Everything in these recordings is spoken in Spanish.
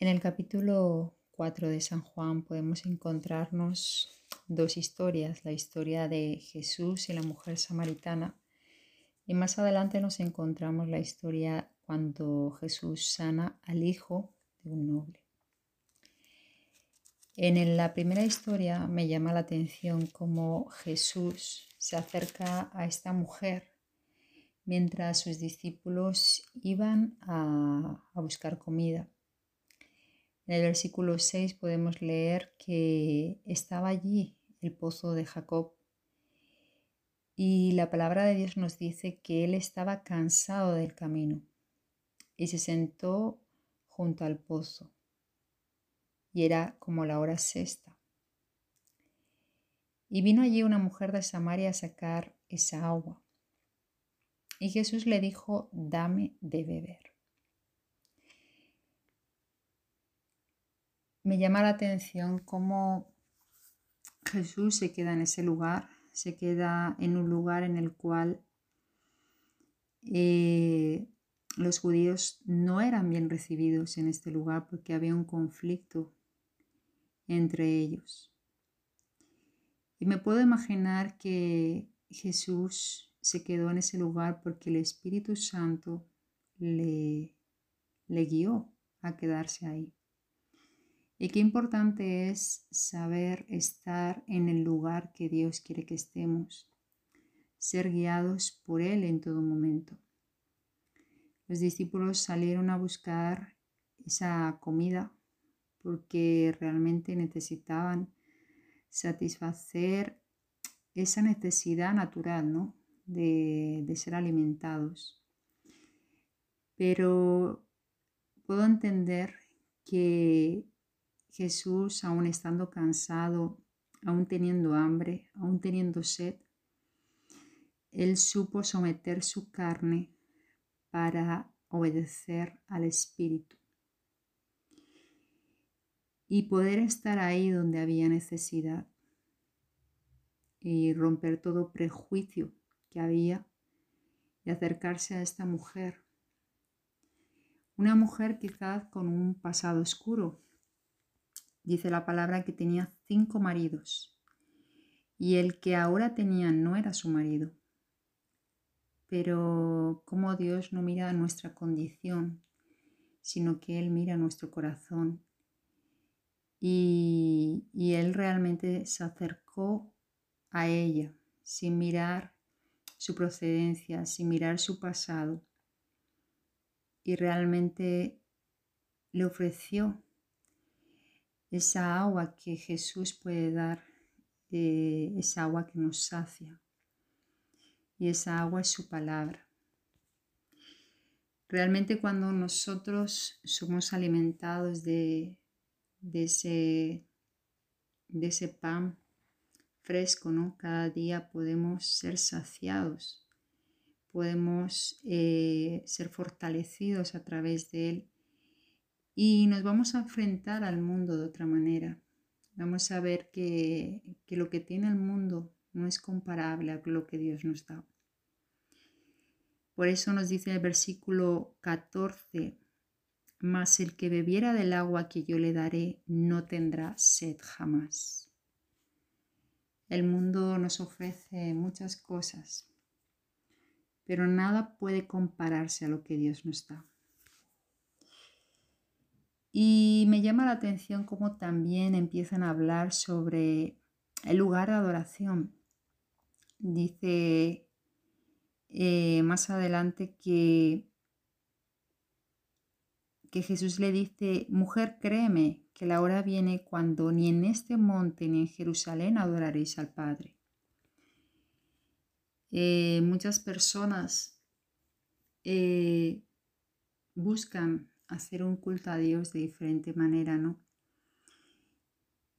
En el capítulo 4 de San Juan podemos encontrarnos dos historias, la historia de Jesús y la mujer samaritana. Y más adelante nos encontramos la historia cuando Jesús sana al hijo de un noble. En la primera historia me llama la atención cómo Jesús se acerca a esta mujer mientras sus discípulos iban a, a buscar comida. En el versículo 6 podemos leer que estaba allí el pozo de Jacob y la palabra de Dios nos dice que él estaba cansado del camino y se sentó junto al pozo y era como la hora sexta. Y vino allí una mujer de Samaria a sacar esa agua. Y Jesús le dijo, dame de beber. Me llama la atención cómo Jesús se queda en ese lugar, se queda en un lugar en el cual eh, los judíos no eran bien recibidos en este lugar porque había un conflicto entre ellos. Y me puedo imaginar que Jesús se quedó en ese lugar porque el Espíritu Santo le, le guió a quedarse ahí. Y qué importante es saber estar en el lugar que Dios quiere que estemos, ser guiados por Él en todo momento. Los discípulos salieron a buscar esa comida porque realmente necesitaban satisfacer esa necesidad natural ¿no? de, de ser alimentados. Pero puedo entender que Jesús, aún estando cansado, aún teniendo hambre, aún teniendo sed, él supo someter su carne para obedecer al Espíritu y poder estar ahí donde había necesidad y romper todo prejuicio que había y acercarse a esta mujer. Una mujer quizás con un pasado oscuro, Dice la palabra que tenía cinco maridos y el que ahora tenía no era su marido. Pero como Dios no mira nuestra condición, sino que Él mira nuestro corazón. Y, y Él realmente se acercó a ella sin mirar su procedencia, sin mirar su pasado. Y realmente le ofreció esa agua que Jesús puede dar, eh, esa agua que nos sacia. Y esa agua es su palabra. Realmente cuando nosotros somos alimentados de, de, ese, de ese pan fresco, ¿no? Cada día podemos ser saciados, podemos eh, ser fortalecidos a través de él y nos vamos a enfrentar al mundo de otra manera. Vamos a ver que, lo que tiene el mundo no es comparable a lo que Dios nos da. Por eso nos dice el versículo 14, mas el que bebiera del agua que yo le daré no tendrá sed jamás. El mundo nos ofrece muchas cosas, pero nada puede compararse a lo que Dios nos da. Y me llama la atención cómo también empiezan a hablar sobre el lugar de adoración. Dice eh, más adelante que, que Jesús le dice, mujer, créeme que la hora viene cuando ni en este monte ni en Jerusalén adoraréis al Padre. Eh, muchas personas eh, buscan hacer un culto a Dios de diferente manera, ¿no?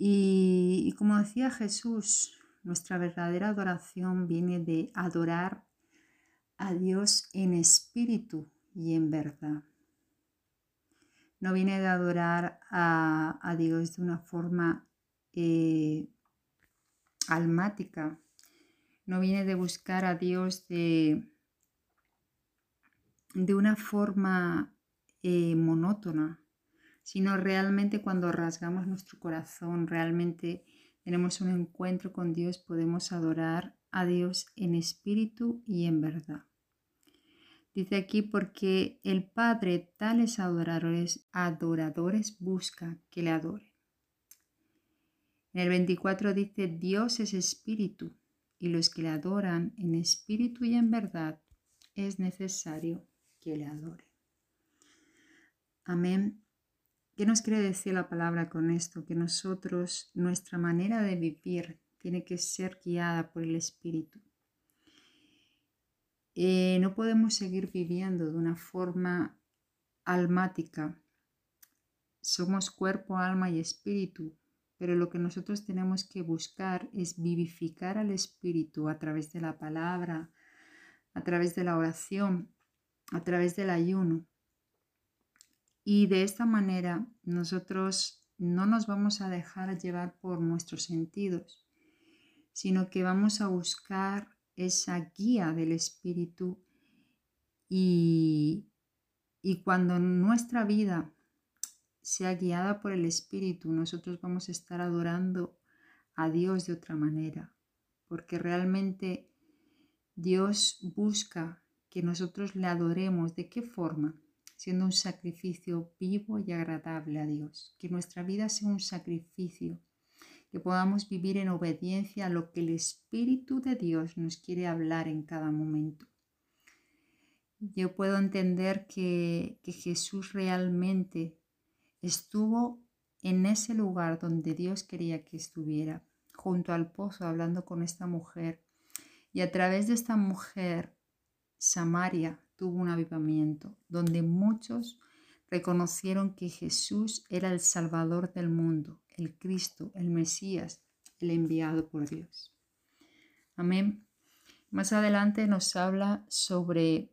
Y, como decía Jesús, nuestra verdadera adoración viene de adorar a Dios en espíritu y en verdad. No viene de adorar a, Dios de una forma eh, almática. No viene de buscar a Dios de, de una forma eh, monótona, sino realmente cuando rasgamos nuestro corazón, realmente tenemos un encuentro con Dios, podemos adorar a Dios en espíritu y en verdad. Dice aquí porque el Padre tales adoradores, adoradores busca que le adoren. En el 24 dice, Dios es espíritu y los que le adoran en espíritu y en verdad es necesario que le adoren. Amén. ¿Qué nos quiere decir la palabra con esto? Que nosotros, nuestra manera de vivir tiene que ser guiada por el Espíritu. Eh, no podemos seguir viviendo de una forma almática. Somos cuerpo, alma y espíritu, pero lo que nosotros tenemos que buscar es vivificar al espíritu a través de la palabra, a través de la oración, a través del ayuno. Y de esta manera nosotros no nos vamos a dejar llevar por nuestros sentidos, sino que vamos a buscar esa guía del Espíritu y, y cuando nuestra vida sea guiada por el Espíritu, nosotros vamos a estar adorando a Dios de otra manera, porque realmente Dios busca que nosotros le adoremos. ¿De qué forma? Siendo un sacrificio vivo y agradable a Dios. Que nuestra vida sea un sacrificio que podamos vivir en obediencia a lo que el Espíritu de Dios nos quiere hablar en cada momento. Yo puedo entender que, que Jesús realmente estuvo en ese lugar donde Dios quería que estuviera, junto al pozo, hablando con esta mujer. Y a través de esta mujer, Samaria tuvo un avivamiento, donde muchos reconocieron que Jesús era el Salvador del mundo, el Cristo, el Mesías, el enviado por Dios. Amén. Más adelante nos habla sobre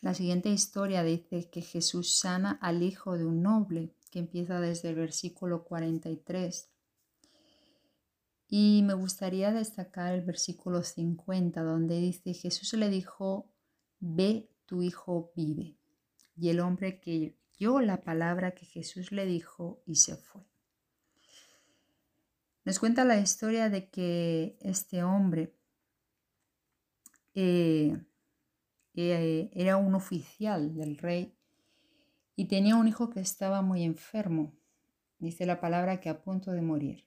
la siguiente historia. Dice que Jesús sana al hijo de un noble, que empieza desde el versículo 43. Y me gustaría destacar el versículo 50, donde dice, Jesús le dijo, ve, tu hijo vive y el hombre que oyó la palabra que Jesús le dijo y se fue. Nos cuenta la historia de que este hombre eh, eh, era un oficial del rey y tenía un hijo que estaba muy enfermo, dice la palabra que a punto de morir.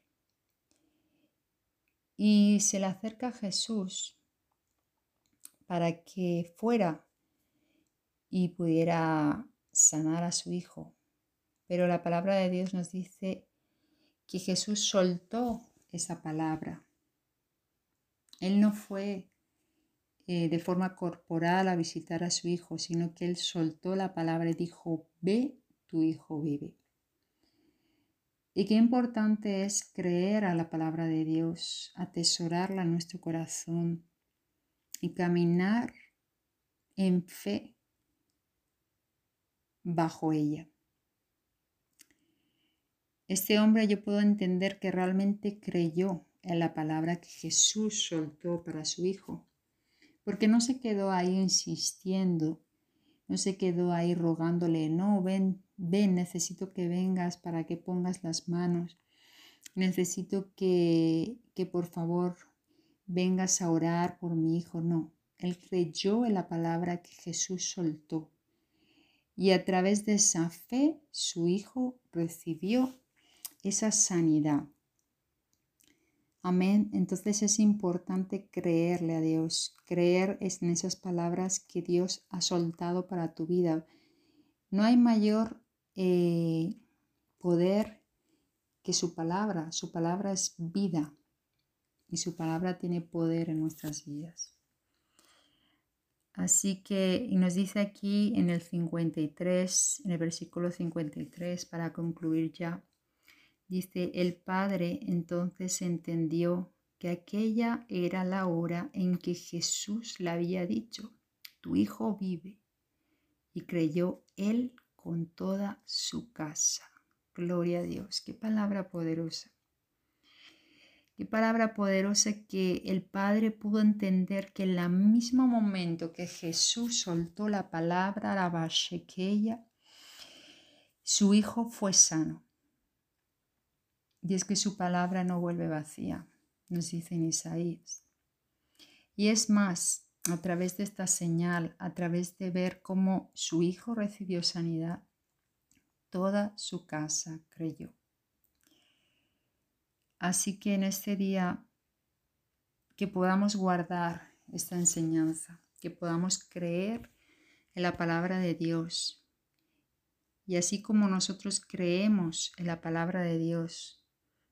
Y se le acerca a Jesús para que fuera y pudiera sanar a su hijo. Pero la palabra de Dios nos dice que Jesús soltó esa palabra. Él no fue eh, de forma corporal a visitar a su hijo, sino que él soltó la palabra y dijo, ve, tu hijo vive. Y qué importante es creer a la palabra de Dios, atesorarla en nuestro corazón y caminar en fe bajo ella. Este hombre yo puedo entender que realmente creyó en la palabra que Jesús soltó para su hijo, porque no se quedó ahí insistiendo, no se quedó ahí rogándole, no, ven, ven, necesito que vengas para que pongas las manos, necesito que, que por favor vengas a orar por mi hijo, no, él creyó en la palabra que Jesús soltó y a través de esa fe su hijo recibió esa sanidad. Amén. Entonces es importante creerle a Dios, creer en esas palabras que Dios ha soltado para tu vida. No hay mayor eh, poder que su palabra. Su palabra es vida y su palabra tiene poder en nuestras vidas. Así que, y nos dice aquí en el 53, en el versículo 53, para concluir ya, dice, el Padre entonces entendió que aquella era la hora en que Jesús le había dicho, tu Hijo vive, y creyó él con toda su casa. Gloria a Dios, qué palabra poderosa. Qué palabra poderosa que el Padre pudo entender que en el mismo momento que Jesús soltó la palabra, la ella su hijo fue sano. Y es que su palabra no vuelve vacía, nos dice en Isaías. Y es más, a través de esta señal, a través de ver cómo su hijo recibió sanidad, toda su casa creyó. Así que en este día que podamos guardar esta enseñanza, que podamos creer en la palabra de Dios. Y así como nosotros creemos en la palabra de Dios,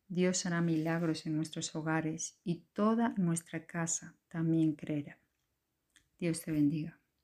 Dios hará milagros en nuestros hogares y toda nuestra casa también creerá. Dios te bendiga.